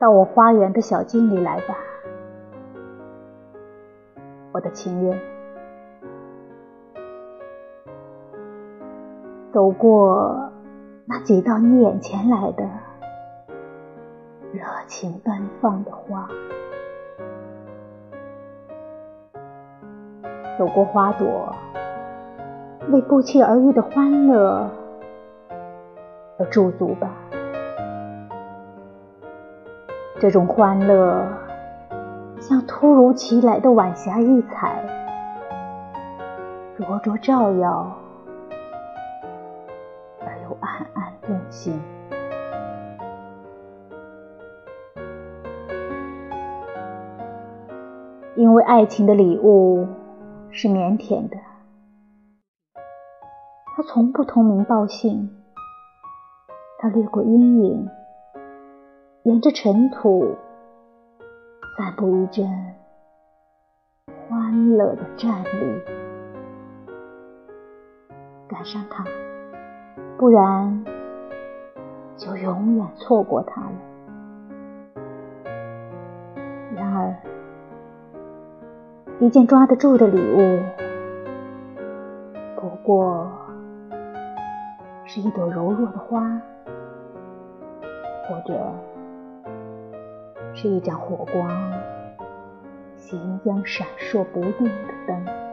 到我花园的小径里来吧，我的情人。走过那几道你眼前来的热情奔放的花，走过花朵为不期而遇的欢乐而驻足吧。这种欢乐像突如其来的晚霞异彩，灼灼照耀，而又暗暗动心。因为爱情的礼物是腼腆的，它从不通名报信，它掠过阴影。沿着尘土，散布一阵欢乐的站立。赶上它，不然就永远错过它了。然而，一件抓得住的礼物，不过是一朵柔弱的花，或者……是一盏火光，行将闪烁不定的灯。